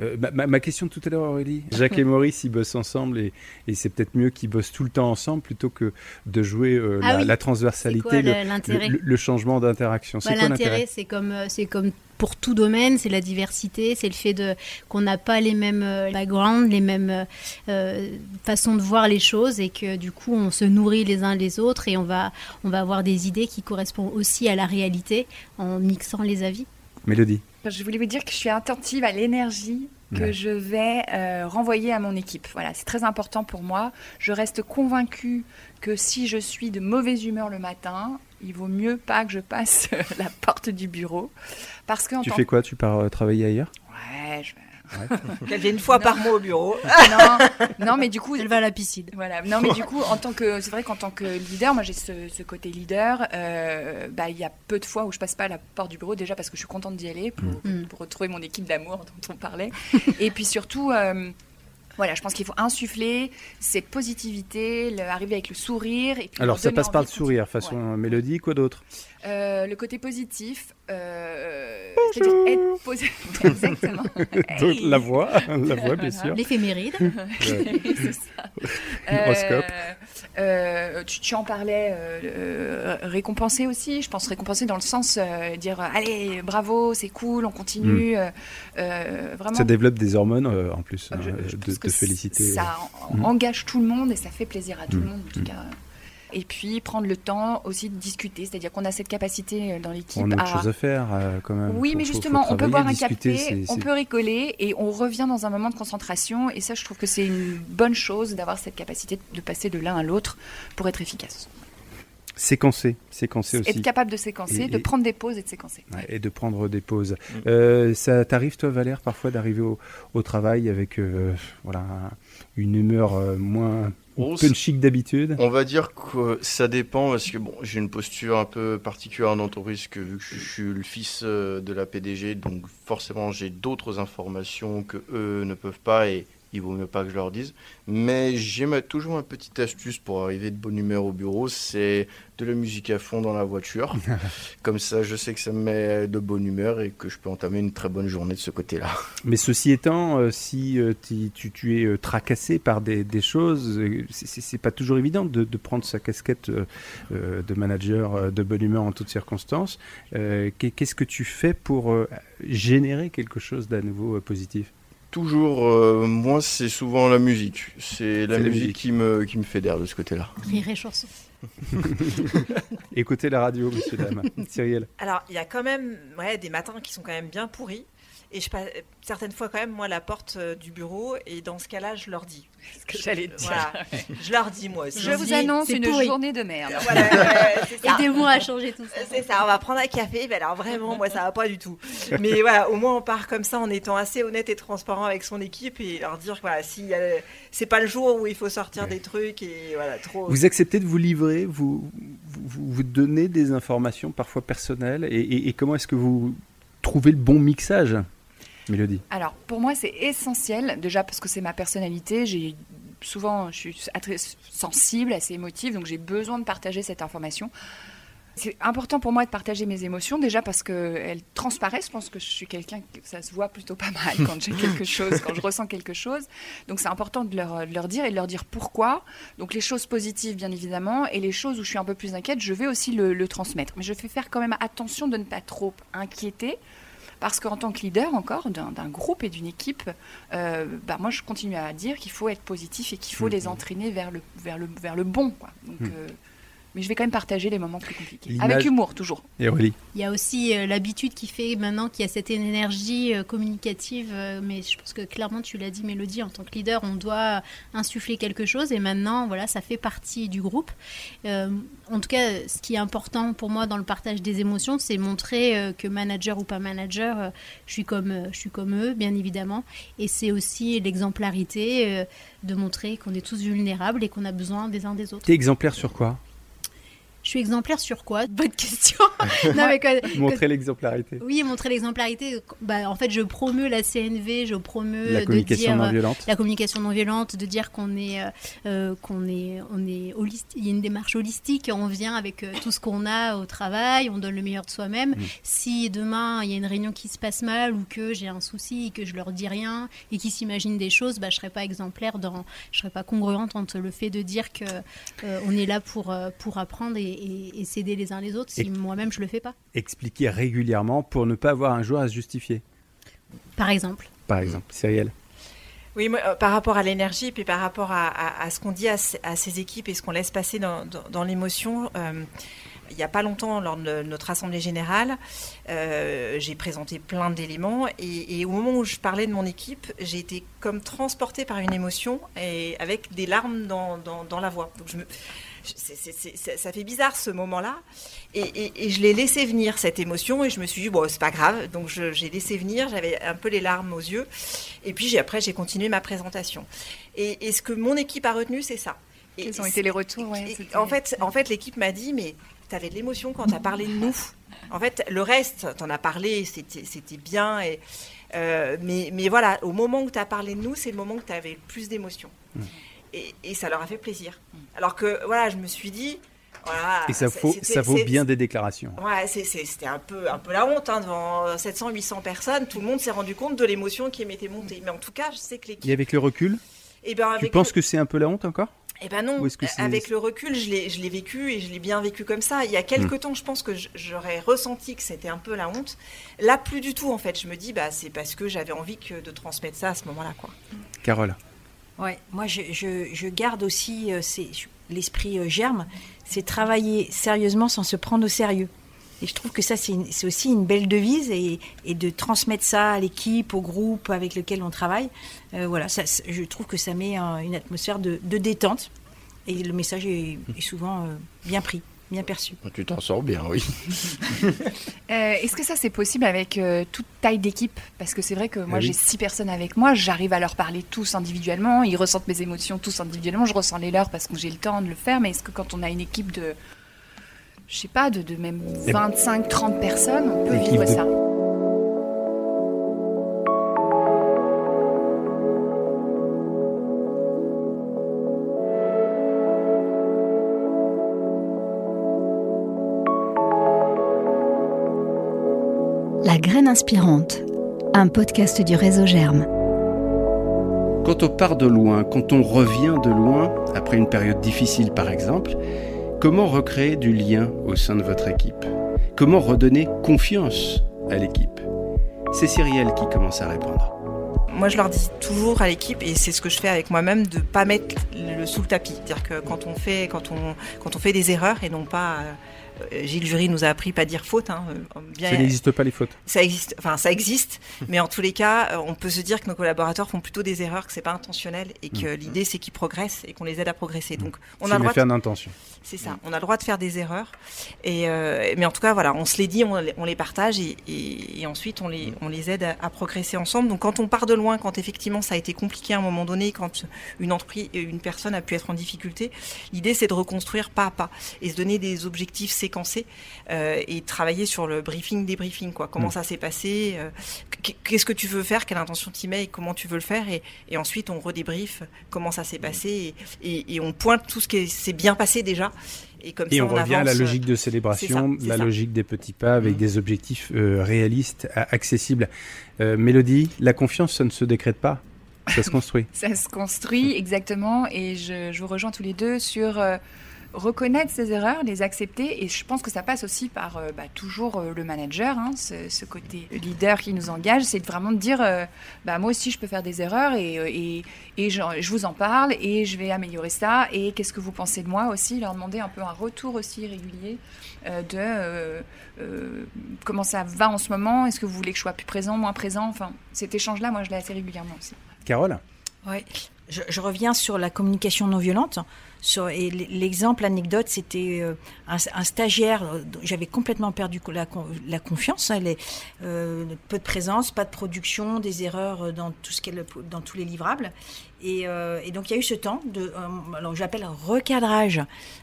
Euh, ma, ma, question de tout à l'heure, Aurélie, Jacques et Maurice, ils bossent ensemble et, et c'est peut-être mieux qu'ils bossent tout le temps ensemble plutôt que de jouer euh, ah la, oui. la, transversalité, le, le, le, changement d'interaction. Bah, l'intérêt, c'est comme, c'est comme pour tout domaine, c'est la diversité, c'est le fait de qu'on n'a pas les mêmes euh, backgrounds, les mêmes euh, façons de voir les choses et que du coup on se nourrit les uns les autres et on va on va avoir des idées qui correspondent aussi à la réalité en mixant les avis. Mélodie. Je voulais vous dire que je suis attentive à l'énergie que ouais. je vais euh, renvoyer à mon équipe. Voilà, c'est très important pour moi. Je reste convaincue que si je suis de mauvaise humeur le matin, il vaut mieux pas que je passe la porte du bureau. Parce que tu fais quoi? Tu pars euh, travailler ailleurs? Ouais, je vais Qu'elle vient une fois par mois au bureau. non, non, mais du coup, Elle va à la piscine. Voilà. Non, mais du coup, en tant que, c'est vrai qu'en tant que leader, moi j'ai ce, ce côté leader. euh, bah, il y a peu de fois où je passe pas à la porte du bureau déjà parce que je suis contente d'y aller pour, Mm. pour retrouver mon équipe d'amour dont on parlait. Et puis surtout. euh, voilà, je pense qu'il faut insuffler cette positivité, le- arriver avec le sourire. Et puis Alors, ça passe par le sourire, façon Ouais. mélodie, quoi d'autre Euh, le côté positif, euh, c'est-à-dire être positif. Exactement. Donc, La voix, la voix, bien sûr. L'éphéméride. c'est ça. L'horoscope. Euh, euh, tu, tu en parlais, euh, euh, récompenser aussi. Je pense récompenser dans le sens euh, dire euh, allez, bravo, c'est cool, on continue. euh, vraiment. Ça développe des hormones en plus, Euh, hein, je- je de féliciter. Ça en- Mm. engage tout le monde et ça fait plaisir à tout Mm. le monde en tout Mm. cas. Et puis prendre le temps aussi de discuter, c'est-à-dire qu'on a cette capacité euh, dans l'équipe On a autre à chose à faire euh, quand même. oui, Faut- mais faut- faut justement, on peut boire un café, on peut rigoler et on revient dans un moment de concentration. Et ça, je trouve que c'est une bonne chose d'avoir cette capacité de passer de l'un à l'autre pour être efficace. Séquencer, séquencer aussi. Être capable de séquencer, Et- de et- prendre des pauses et de séquencer. Ouais, et de prendre des pauses. Mm. Euh, ça t'arrive toi Valère parfois d'arriver au, au travail avec euh, voilà un- une humeur euh, moins Punchy que d'habitude. On va dire que ça dépend parce que bon, j'ai une posture un peu particulière en entreprise que vu que je suis le fils euh, de la PDG, donc forcément j'ai d'autres informations que eux ne peuvent pas et il vaut mieux pas que je leur dise. Mais j'ai toujours une petite astuce pour arriver de bonne humeur au bureau, c'est de la musique à fond dans la voiture. Comme ça, je sais que ça me met de bonne humeur et que je peux entamer une très bonne journée de ce côté-là. Mais ceci étant, euh, si euh, tu, tu es euh, tracassé par des, des choses, c'est- pas toujours évident de, de prendre sa casquette de manager de bonne humeur en toutes circonstances. Qu'est- Qu'est-ce que tu fais pour générer quelque chose d'à nouveau positif? Toujours, euh, moi, c'est souvent la musique. C'est la musique, musique. qui me, qui me fédère de ce côté-là. Rire et chanson. Écoutez la radio, monsieur, dame. Cyril. Alors, il y a quand même ouais, des matins qui sont quand même bien pourris. Et je passe certaines fois quand même, moi, la porte euh, du bureau. Et dans ce cas-là, je leur dis. ce que j'allais dire. Voilà. je leur dis, moi aussi. Je vous annonce une pourri. journée de merde. Voilà, ouais, c'est ça. Aidez-moi à changer tout ça. C'est ça, on va prendre un café. Mais alors vraiment, moi, ça va pas du tout. Mais voilà, au moins, on part comme ça en étant assez honnête et transparent avec son équipe et leur dire que voilà, si euh, c'est pas le jour où il faut sortir des trucs et voilà, trop. Vous acceptez de vous livrer, vous, vous, vous- vous donnez des informations parfois personnelles, et, et- et comment est-ce que vous trouvez le bon mixage, Mélodie Alors, pour moi, c'est essentiel, déjà parce que c'est ma personnalité. J'ai souvent, je suis très sensible, assez émotive, donc j'ai besoin de partager cette information. C'est important pour moi de partager mes émotions, déjà parce qu'elles transparaissent. Je pense que je suis quelqu'un que ça se voit plutôt pas mal quand j'ai quelque chose, quand je ressens quelque chose. Donc c'est important de leur, de leur dire et de leur dire pourquoi. Donc les choses positives, bien évidemment, et les choses où je suis un peu plus inquiète, je vais aussi le, le transmettre. Mais je fais faire quand même attention de ne pas trop inquiéter. Parce qu'en tant que leader encore d'un groupe et d'une équipe, euh, bah moi je continue à dire qu'il faut être positif et qu'il faut Mhm. les entraîner vers le, vers le, vers le bon. Quoi. Donc, Mhm. euh, mais je vais quand même partager les moments plus compliqués. Avec humour toujours. Et Aurélie Il y a aussi euh, l'habitude qui fait maintenant qu'il y a cette énergie euh, communicative, euh, mais je pense que clairement, tu l'as dit, Mélodie, en tant que leader, on doit insuffler quelque chose et maintenant, voilà, ça fait partie du groupe. Euh, en tout cas, ce qui est important pour moi dans le partage des émotions, c'est montrer euh, que manager ou pas manager, euh, je, suis comme, euh, je suis comme eux, bien évidemment. Et c'est aussi l'exemplarité euh, de montrer qu'on est tous vulnérables et qu'on a besoin des uns des autres. T'es exemplaire sur quoi? Je suis exemplaire sur quoi? Bonne question. non, mais quand- Montrer l'exemplarité. oui, montrer l'exemplarité. Bah, en fait, je promeus la CNV, je promeus La de communication dire non violente. la communication non violente, de dire qu'on est, euh, euh, qu'on est, on est holistique. Il y a une démarche holistique. On vient avec euh, tout ce qu'on a au travail, on donne le meilleur de soi-même. Mm. Si demain il y a une réunion qui se passe mal ou que j'ai un souci et que je leur dis rien et qu'ils s'imaginent des choses, bah, je serais pas exemplaire dans, je serais pas congruente entre le fait de dire que euh, on est là pour pour apprendre et, et- et s'aider les uns les autres. Si moi-même je le fais pas, Expliquer régulièrement pour ne pas avoir un jour à se justifier, par exemple. par exemple. Cyril. Oui, moi, euh, par rapport à l'énergie, puis par rapport à, à- à ce qu'on dit à, ces- à ces équipes et ce qu'on laisse passer dans, dans- dans l'émotion, euh, il n'y a pas longtemps, lors de notre assemblée générale, euh, j'ai présenté plein d'éléments et, au moment où je parlais de mon équipe, j'ai été comme transportée par une émotion et avec des larmes dans, dans, la voix. Donc je me, ça fait bizarre ce moment-là. Et, je l'ai laissé venir, cette émotion, et je me suis dit, bon, c'est pas grave. Donc j'ai laissé venir, j'avais un peu les larmes aux yeux. Et puis après, j'ai continué ma présentation. Et, ce que mon équipe a retenu, c'est ça. Quels ont été les retours En fait, en fait l'équipe m'a dit, mais tu avais de l'émotion quand tu as parlé de nous. En fait, le reste, tu en as parlé, c'était bien. Et, euh, mais, mais, voilà, au moment où tu as parlé de nous, c'est le moment où tu avais le plus d'émotion. Mmh. Et, ça leur a fait plaisir. Alors que, voilà, je me suis dit. Voilà, et ça, faut, ça vaut bien des déclarations. Ouais, c'était un peu, un peu la honte. Hein, devant 700, 800 personnes, tout le monde s'est rendu compte de l'émotion qui m'était montée. Mais en tout cas, je sais que l'équipe. Et avec le recul et eh ben, Tu penses que c'est un peu la honte encore? Eh ben non, avec le recul, je l'ai vécu et je l'ai bien vécu comme ça. Il y a quelques hmm. temps, je pense que j'aurais ressenti que c'était un peu la honte. Là, plus du tout, en fait. Je me dis, bah, c'est parce que j'avais envie que de transmettre ça à ce moment-là. quoi. Carole Ouais, moi, je, je, garde aussi euh, l'esprit euh, germe, c'est travailler sérieusement sans se prendre au sérieux. Et je trouve que ça, c'est aussi une belle devise et, de transmettre ça à l'équipe, au groupe avec lequel on travaille. Euh, voilà, ça, je trouve que ça met une atmosphère de, détente et le message est souvent bien pris bien perçu. Tu t'en sors bien, oui. Euh, est-ce que ça c'est possible avec euh, toute taille d'équipe? Parce que c'est vrai que moi ah j'ai six personnes avec moi, j'arrive à leur parler tous individuellement, ils ressentent mes émotions tous individuellement, je ressens les leurs parce que j'ai le temps de le faire, mais est-ce que quand on a une équipe de, je sais pas, de, de même 25-30 personnes, on peut vivre ça? Inspirante, un podcast du réseau Germe. Quand on part de loin, quand on revient de loin, après une période difficile par exemple, comment recréer du lien au sein de votre équipe? Comment redonner confiance à l'équipe? C'est Cyrielle qui commence à répondre. Moi, je leur dis toujours à l'équipe, et c'est ce que je fais avec moi-même, de ne pas mettre le sous le tapis. C'est-à-dire que quand on fait, quand on, quand on fait des erreurs et non pas euh, euh, Gilles Jury nous a appris pas dire faute. Hein, euh, bien, ça n'existe pas les fautes. Ça existe, enfin ça existe, mais en tous les cas, euh, on peut se dire que nos collaborateurs font plutôt des erreurs, que c'est pas intentionnel et que mm. l'idée c'est qu'ils progressent et qu'on les aide à progresser. Donc on a le droit. d'intention. C'est ça. On a le droit de faire des erreurs, et mais en tout cas voilà, on se les dit, on, les partage et, ensuite on les on les aide à, progresser ensemble. Donc quand on part de loin, quand effectivement ça a été compliqué à un moment donné, quand une entreprise, une personne a pu être en difficulté, l'idée c'est de reconstruire pas à pas et se donner des objectifs séquencé euh, et travailler sur le briefing. Quoi. Comment mm. ça s'est passé euh, Qu'est-ce que tu veux faire Quelle intention tu mets et comment tu veux le faire et, et ensuite, on redébrief comment ça s'est passé et, et, on pointe tout ce qui s'est bien passé déjà. Et, comme et on, revient à la logique de célébration, la logique des petits pas avec mm. des objectifs euh, réalistes, accessibles. Mélodie, la confiance, ça ne se décrète pas ça se construit. ça se construit, exactement. Et je, je vous rejoins tous les deux sur reconnaître ses erreurs, les accepter. Et je pense que ça passe aussi par euh, bah, toujours euh, le manager, hein, ce, côté leader qui nous engage. C'est vraiment de dire euh, bah, moi aussi, je peux faire des erreurs et, et, je, vous en parle et je vais améliorer ça. Et qu'est-ce que vous pensez de moi aussi? Leur demander un peu un retour aussi régulier de comment ça va en ce moment? Est-ce que vous voulez que je sois plus présent, moins présent? Enfin, cet échange-là, moi, je l'ai assez régulièrement aussi. Carole? Oui, je, reviens sur la communication non violente. Sur, et l'exemple, l'anecdote, c'était euh, un, stagiaire, euh, j'avais complètement perdu la, la confiance, hein, les, euh, peu de présence, pas de production, des erreurs dans, tout ce dans tous les livrables. Et, et, donc il y a eu ce temps de, alors j'appelle un recadrage,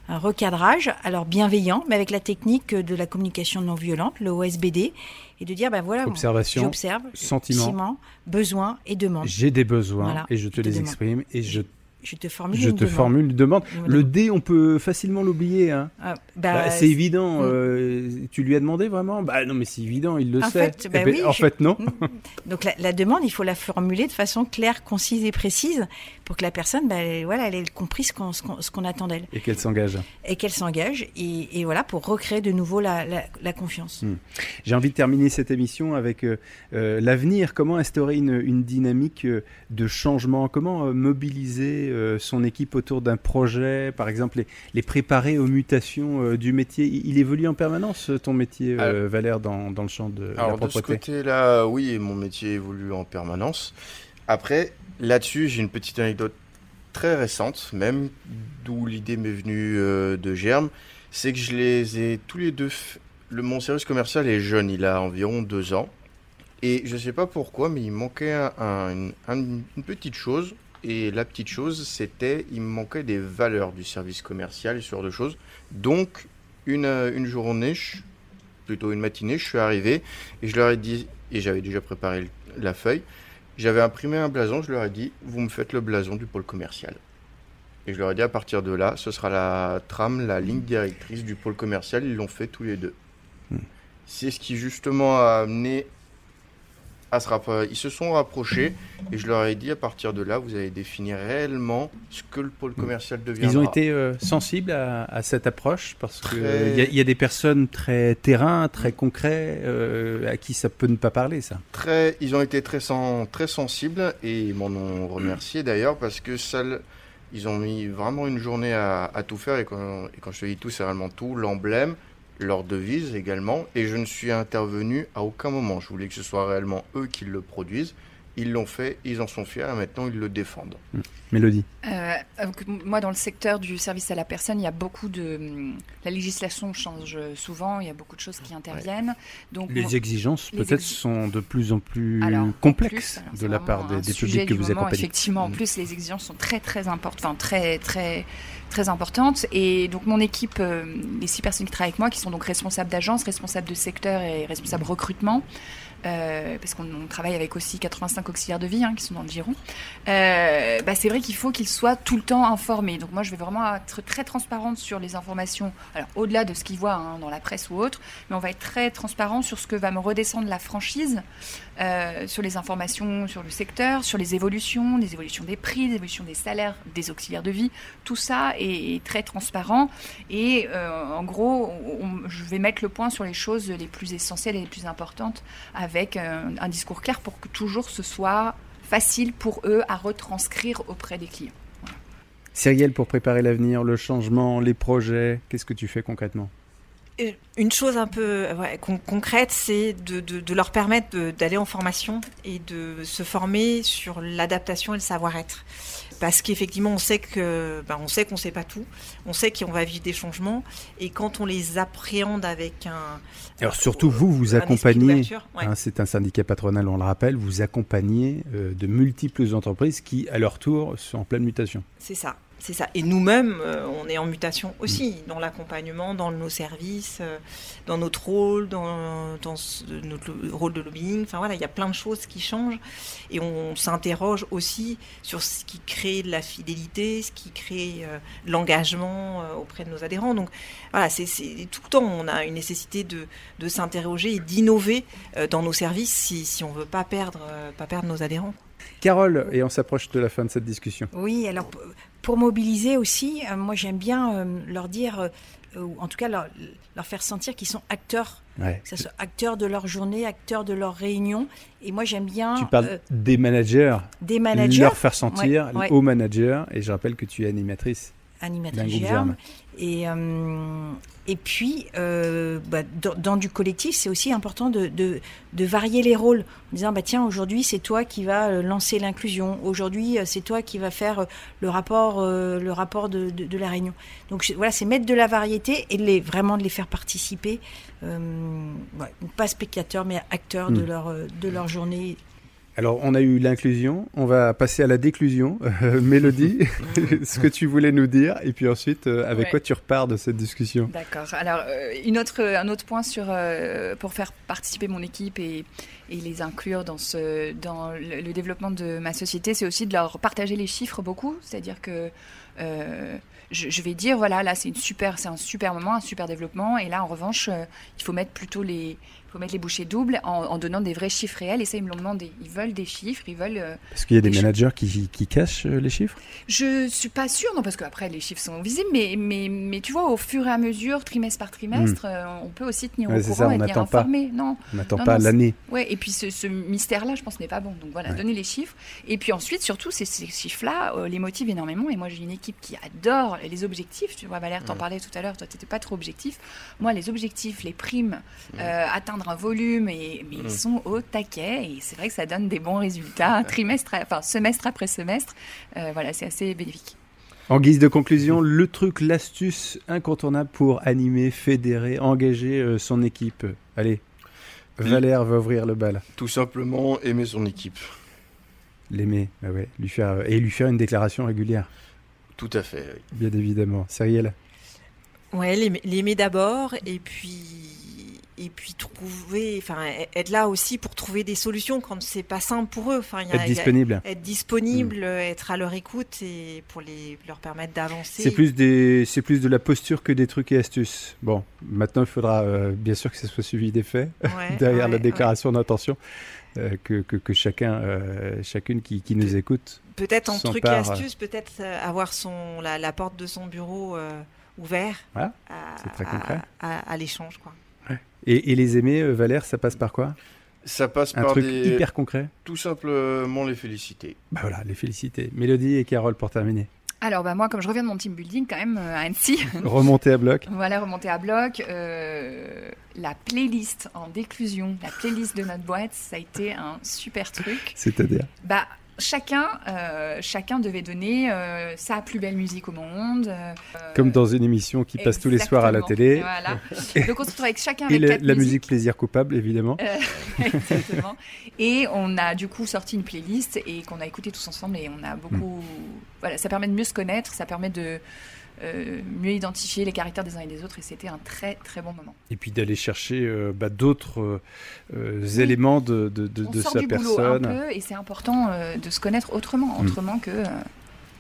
un recadrage, alors bienveillant, mais avec la technique de la communication non violente, le OSBD, et de dire ben voilà, observation, j'observe, sentiment, besoin et demande. J'ai des besoins et je te les exprime et je je te formule je une te demande. formule une demande. Le D, on peut facilement l'oublier. Hein. Ah, bah, bah, c'est évident. Mm. Euh, tu lui as demandé vraiment? Bah non, mais c'est évident, il le en sait. Fait, bah eh ben, en fait, non. Mm. Donc la, demande, il faut la formuler de façon claire, concise et précise pour que la personne, voilà, elle ait compris ce qu'on attend d'elle. Et qu'elle s'engage. Et qu'elle s'engage. Et, voilà, pour recréer de nouveau la, confiance. Mm. J'ai envie de terminer cette émission avec euh, euh, l'avenir. Comment instaurer une, une dynamique de changement? Comment mobiliser euh, son équipe autour d'un projet, par exemple les, les préparer aux mutations euh, du métier il, il évolue en permanence ton métier, euh, Alors- Valère, dans, dans le champ de la Alors de ce propreté côté-là, oui, mon métier évolue en permanence. Après, là-dessus, j'ai une petite anecdote très récente, même d'où l'idée m'est venue euh, de Germe, c'est que je les ai tous les deux. Le, mon service commercial est jeune, il a environ deux ans. Et je ne sais pas pourquoi, mais il manquait un- un- une, un- une petite chose. Et la petite chose, c'était, il me manquait des valeurs du service commercial et ce genre de choses. Donc, une, une journée, je- plutôt une matinée, je suis arrivé et je leur ai dit, et j'avais déjà préparé la feuille, j'avais imprimé un blason, je leur ai dit, vous me faites le blason du pôle commercial. Et je leur ai dit, à partir de là, ce sera la trame, la ligne directrice du pôle commercial, ils l'ont fait tous les deux. Hmm. C'est ce qui justement a amené à se rapprocher. Ils se sont rapprochés et je leur ai dit, à partir de là, vous allez définir réellement ce que le pôle commercial deviendra. Ils ont été euh, sensibles à, à cette approche parce Très- qu'il y, a- il y a des personnes très terrain, très concrets, euh, à qui ça peut ne pas parler, ça. très, ils ont été très, sen- très sensibles et ils m'en ont remercié d'ailleurs parce que ça, ils ont mis vraiment une journée à, à tout faire et quand, et quand je te dis tout, c'est vraiment tout, l'emblème, leur devise également et je ne suis intervenu à aucun moment. Je voulais que ce soit réellement eux qui le produisent. Ils l'ont fait, ils en sont fiers et maintenant ils le défendent. Mélodie. Euh, donc, moi, dans le secteur du service à la personne, il y a beaucoup de. hum, La législation change souvent, il y a beaucoup de choses qui interviennent. Donc, Les exigences, peut-être, exi- sont de plus en plus Alors, en complexes plus, alors, de la part des, des publics que vous moment, accompagnez. Effectivement, en Mm. plus, les exigences sont très très importantes, enfin très très très importantes. Et donc mon équipe, euh, les six personnes qui travaillent avec moi, qui sont donc responsables d'agence, responsables de secteur et responsables recrutement. Euh, parce qu'on on travaille avec aussi 85 auxiliaires de vie hein, qui sont dans le giron. Euh, bah, c'est vrai qu'il faut qu'ils soient tout le temps informés. Donc moi, je vais vraiment être très transparente sur les informations. Alors au-delà de ce qu'ils voient hein, dans la presse ou autre, mais on va être très transparent sur ce que va me redescendre la franchise, euh, sur les informations sur le secteur, sur les évolutions, les évolutions des prix, les évolutions des salaires des auxiliaires de vie. Tout ça est, très transparent. Et en gros, je vais mettre le point sur les choses les plus essentielles et les plus importantes avec un discours clair pour que toujours ce soit facile pour eux à retranscrire auprès des clients. Cyrielle, pour préparer l'avenir, le changement, les projets, qu'est-ce que tu fais concrètement? Une chose un peu euh, ouais, con- concrète, c'est de, de- de leur permettre d'aller en formation et de se former sur l'adaptation et le savoir-être. Parce qu'effectivement, on sait que, ben, on sait qu'on sait pas tout, on sait qu'on va vivre des changements, et quand on les appréhende avec un, Alors surtout, vous, vous accompagnez, ouais. hein, c'est un syndicat patronal, on le rappelle, vous accompagnez euh, de multiples entreprises qui, à leur tour, sont en pleine mutation. C'est ça, c'est ça. Et nous-mêmes, euh, on est en mutation aussi dans l'accompagnement, dans nos services, euh, dans notre rôle, dans, dans ce- notre rôle de lobbying. Enfin voilà, il y a plein de choses qui changent et on s'interroge aussi sur ce qui crée de la fidélité, ce qui crée euh, de l'engagement euh, auprès de nos adhérents. Donc voilà, c'est c'est- tout le temps on a une nécessité de, de s'interroger et d'innover euh, dans nos services si, si on veut pas perdre, euh, pas perdre nos adhérents. Carole, et on s'approche de la fin de cette discussion. Oui, alors pour mobiliser aussi, euh, moi j'aime bien euh, leur dire, euh, ou en tout cas leur, leur faire sentir qu'ils sont acteurs, Ouais. que ce soit acteurs de leur journée, acteurs de leur réunion. Et moi j'aime bien Tu parles euh, des managers, des managers, leur faire sentir Ouais, ouais. aux managers, et je rappelle que tu es animatrice Germe. Germe. Et, euh, et puis, euh, bah, dans, dans du collectif, c'est aussi important de, de, de varier les rôles. En disant, bah, tiens, aujourd'hui, c'est toi qui vas euh, lancer l'inclusion. Aujourd'hui, c'est toi qui vas faire le rapport, euh, le rapport de, la réunion. Donc je- voilà, c'est mettre de la variété et de les, vraiment de les faire participer. Ouais, pas spectateurs, mais acteurs de, Mm. leur, de leur journée. Alors, on a eu l'inclusion, on va passer à la déclusion. Euh, Mélodie, ce que tu voulais nous dire, et puis ensuite, euh, avec Ouais. quoi tu repars de cette discussion D'accord. Alors, euh, une autre, un autre point sur, pour faire participer mon équipe et, et les inclure dans, ce, dans le, le développement de ma société, c'est aussi de leur partager les chiffres beaucoup. C'est-à-dire que je, je vais dire, voilà, là, c'est une super, c'est un super moment, un super développement. Et là, en revanche, il faut mettre plutôt les, faut mettre les bouchées doubles en, en donnant des vrais chiffres réels. Et ça, ils me l'ont demandé. Ils veulent des chiffres, ils veulent. euh, Parce qu'il y a des managers qui, qui cachent euh, les chiffres? Je suis pas sûre, non, parce qu'après les chiffres sont visibles, mais, mais, mais tu vois, au fur et à mesure, trimestre par trimestre, euh, on peut aussi tenir Hmm. Ouais, au courant ça, on et pas. informer. Non, On n'attend pas l'année. ouais, et puis ce, ce mystère-là, je pense, n'est pas bon. Donc voilà, Ouais. donner les chiffres. Et puis ensuite, surtout, ces, ces chiffres-là euh, les motivent énormément. Et moi, j'ai une équipe qui adore les objectifs. Tu vois, Valère, t'en Hmm. parlais tout à l'heure, toi, t'étais pas trop objectif. Moi, les objectifs, les primes, Hmm. euh, atteindre un volume, et, mais ils sont au taquet. Et c'est vrai que ça donne des bons résultats, trimestre, enfin, semestre après semestre. Euh, voilà, c'est assez bénéfique. En guise de conclusion, le truc, l'astuce incontournable pour animer, fédérer, engager euh, son équipe. Allez, Valère va ouvrir le bal. Tout simplement aimer son équipe. L'aimer, ah ouais, lui faire, euh, et lui faire une déclaration régulière, Tout à fait. oui. bien évidemment. Cyrielle Ouais, l'aimer d'abord et puis et puis trouver, enfin être là aussi pour trouver des solutions quand c'est pas simple pour eux. Enfin, il y a- Être a- disponible. être disponible, être à leur écoute et pour les leur permettre d'avancer. C'est plus, des, c'est plus de la posture que des trucs et astuces. Bon, maintenant il faudra euh, bien sûr que ça soit suivi des faits Ouais, derrière ouais, la ouais. déclaration d'intention. euh, que, que, que chacun, euh, chacune qui, qui nous écoute. Peut-être en truc et astuce, peut-être avoir son la, la porte de son bureau ouvert Voilà, à, à, à l'échange quoi. Et, et les aimer, euh, Valère, ça passe par quoi Ça passe Un par truc des... hyper concret Tout simplement les féliciter. Bah voilà, les féliciter. Mélodie et Carole pour terminer. Alors, bah, moi, comme je reviens de mon team building, quand même, euh, à Annecy, Remonter à bloc. Voilà, remonter à bloc. euh, la playlist en déclusion, la playlist de notre boîte, ça a été un super truc. C'est-à-dire Bah, chacun, euh, chacun devait donner euh, sa plus belle musique au monde. euh, Comme dans une émission qui passe tous les soirs à la télé. Voilà. Donc on se retrouve avec chacun Et avec la, quatre la musique plaisir coupable, évidemment. Exactement. Et on a du coup sorti une playlist et qu'on a écouté tous ensemble et on a beaucoup. Voilà, ça permet de mieux se connaître, ça permet de euh, mieux identifier les caractères des uns et des autres et c'était un très très bon moment. Et puis d'aller chercher euh, bah, d'autres euh, éléments de, de, de, on de sort sa du boulot un personne. peu et c'est important de se connaître autrement, Mm. autrement que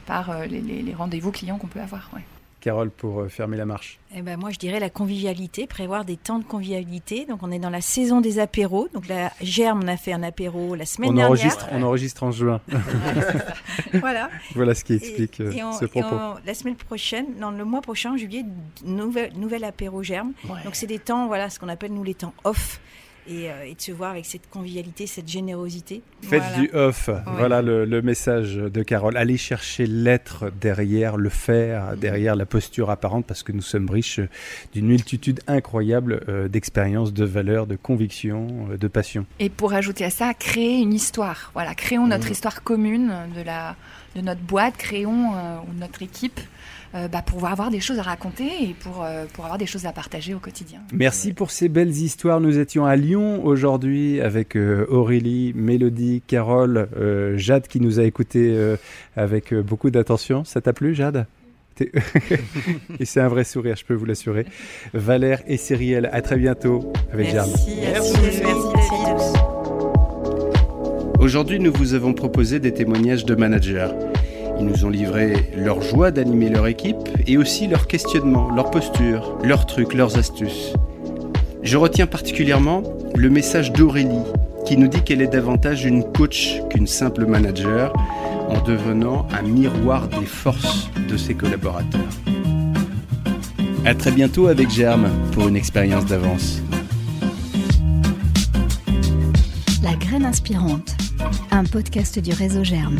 par les, les- les rendez-vous clients qu'on peut avoir. ouais. Carole, pour euh, fermer la marche. Eh ben, moi, je dirais la convivialité, prévoir des temps de convivialité. Donc, on est dans la saison des apéros. Donc, la Germe, on a fait un apéro la semaine On dernière. enregistre, on enregistre en juin. voilà. voilà ce qui explique euh, et on- ce et propos. on- la semaine prochaine, non, le mois prochain, en juillet, nouvel, nouvel apéro Germe. Donc, c'est des temps, voilà, ce qu'on appelle nous les temps off. Et, euh, et de se voir avec cette convivialité, cette générosité. Faites Voilà. du off. Voilà le, le message de Carole. Allez chercher l'être derrière le faire, derrière la posture apparente, parce que nous sommes riches d'une multitude incroyable euh, d'expériences, de valeurs, de convictions, euh, de passions. Et pour ajouter à ça, créer une histoire. Voilà, créons notre Mhm. histoire commune de, la, de notre boîte, créons euh, ou notre équipe euh, bah, pour avoir des choses à raconter et pour, euh, pour avoir des choses à partager au quotidien. Merci pour ces belles histoires. Nous étions à Lyon aujourd'hui avec euh, Aurélie, Mélodie, Carole, euh, Jade qui nous a écoutés euh, avec euh, beaucoup d'attention. Ça t'a plu, Jade? Et c'est un vrai sourire, je peux vous l'assurer. Valère et Cyrielle, à très bientôt avec Jade. Merci, merci, merci. Aujourd'hui, nous vous avons proposé des témoignages de managers. Ils nous ont livré leur joie d'animer leur équipe et aussi leurs questionnements, leurs postures, leurs trucs, leurs astuces. Je retiens particulièrement le message d'Aurélie qui nous dit qu'elle est davantage une coach qu'une simple manager en devenant un miroir des forces de ses collaborateurs. À très bientôt avec Germe pour une expérience d'avance. La graine inspirante, un podcast du réseau Germe.